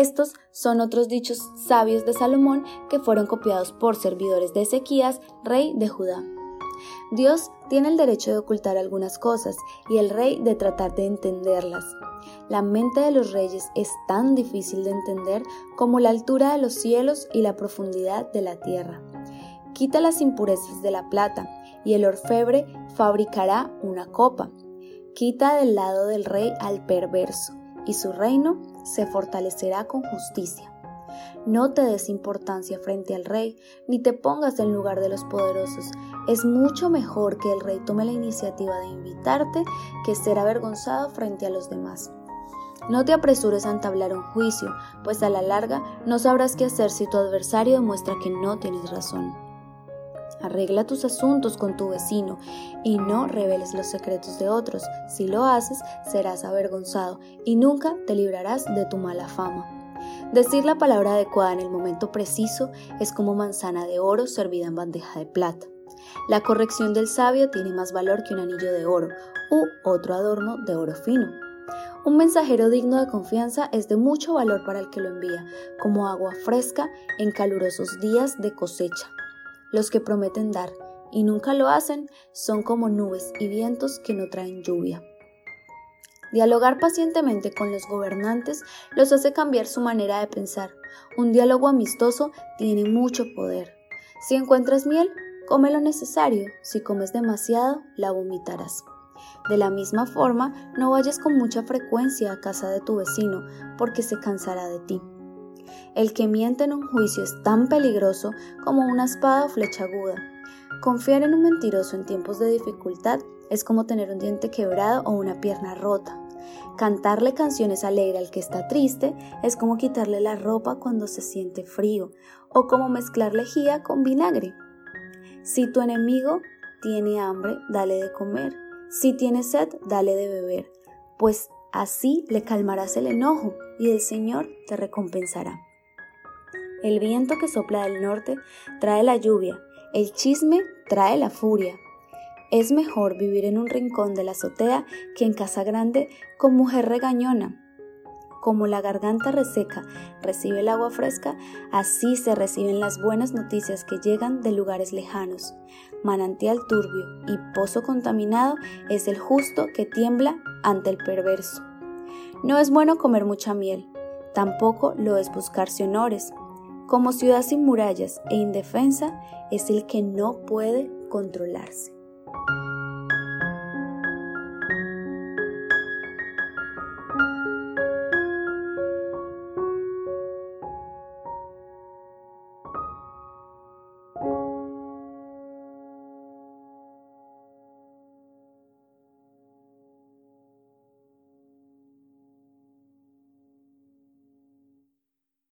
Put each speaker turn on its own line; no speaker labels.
Estos son otros dichos sabios de Salomón que fueron copiados por servidores de Ezequías, rey de Judá. Dios tiene el derecho de ocultar algunas cosas y el rey de tratar de entenderlas. La mente de los reyes es tan difícil de entender como la altura de los cielos y la profundidad de la tierra. Quita las impurezas de la plata, y el orfebre fabricará una copa. Quita del lado del rey al perverso, y su reino se fortalecerá con justicia. No te des importancia frente al rey, ni te pongas en lugar de los poderosos. Es mucho mejor que el rey tome la iniciativa de invitarte que ser avergonzado frente a los demás. No te apresures a entablar un juicio, pues a la larga no sabrás qué hacer si tu adversario demuestra que no tienes razón. Arregla tus asuntos con tu vecino y no reveles los secretos de otros. Si lo haces, serás avergonzado y nunca te librarás de tu mala fama. Decir la palabra adecuada en el momento preciso es como manzana de oro servida en bandeja de plata. La corrección del sabio tiene más valor que un anillo de oro u otro adorno de oro fino. Un mensajero digno de confianza es de mucho valor para el que lo envía, como agua fresca en calurosos días de cosecha. Los que prometen dar y nunca lo hacen son como nubes y vientos que no traen lluvia. Dialogar pacientemente con los gobernantes los hace cambiar su manera de pensar. Un diálogo amistoso tiene mucho poder. Si encuentras miel, come lo necesario. Si comes demasiado, la vomitarás. De la misma forma, no vayas con mucha frecuencia a casa de tu vecino, porque se cansará de ti. El que miente en un juicio es tan peligroso como una espada o flecha aguda. Confiar en un mentiroso en tiempos de dificultad es como tener un diente quebrado o una pierna rota. Cantarle canciones alegres al que está triste es como quitarle la ropa cuando se siente frío o como mezclar lejía con vinagre. Si tu enemigo tiene hambre, dale de comer. Si tiene sed, dale de beber, pues así le calmarás el enojo y el Señor te recompensará. El viento que sopla del norte trae la lluvia, el chisme trae la furia, es mejor vivir en un rincón de la azotea que en casa grande con mujer regañona. Como la garganta reseca recibe el agua fresca, así se reciben las buenas noticias que llegan de lugares lejanos. Manantial turbio y pozo contaminado es el justo que tiembla ante el perverso. No es bueno comer mucha miel, tampoco lo es buscarse honores. Como ciudad sin murallas e indefensa es el que no puede controlarse.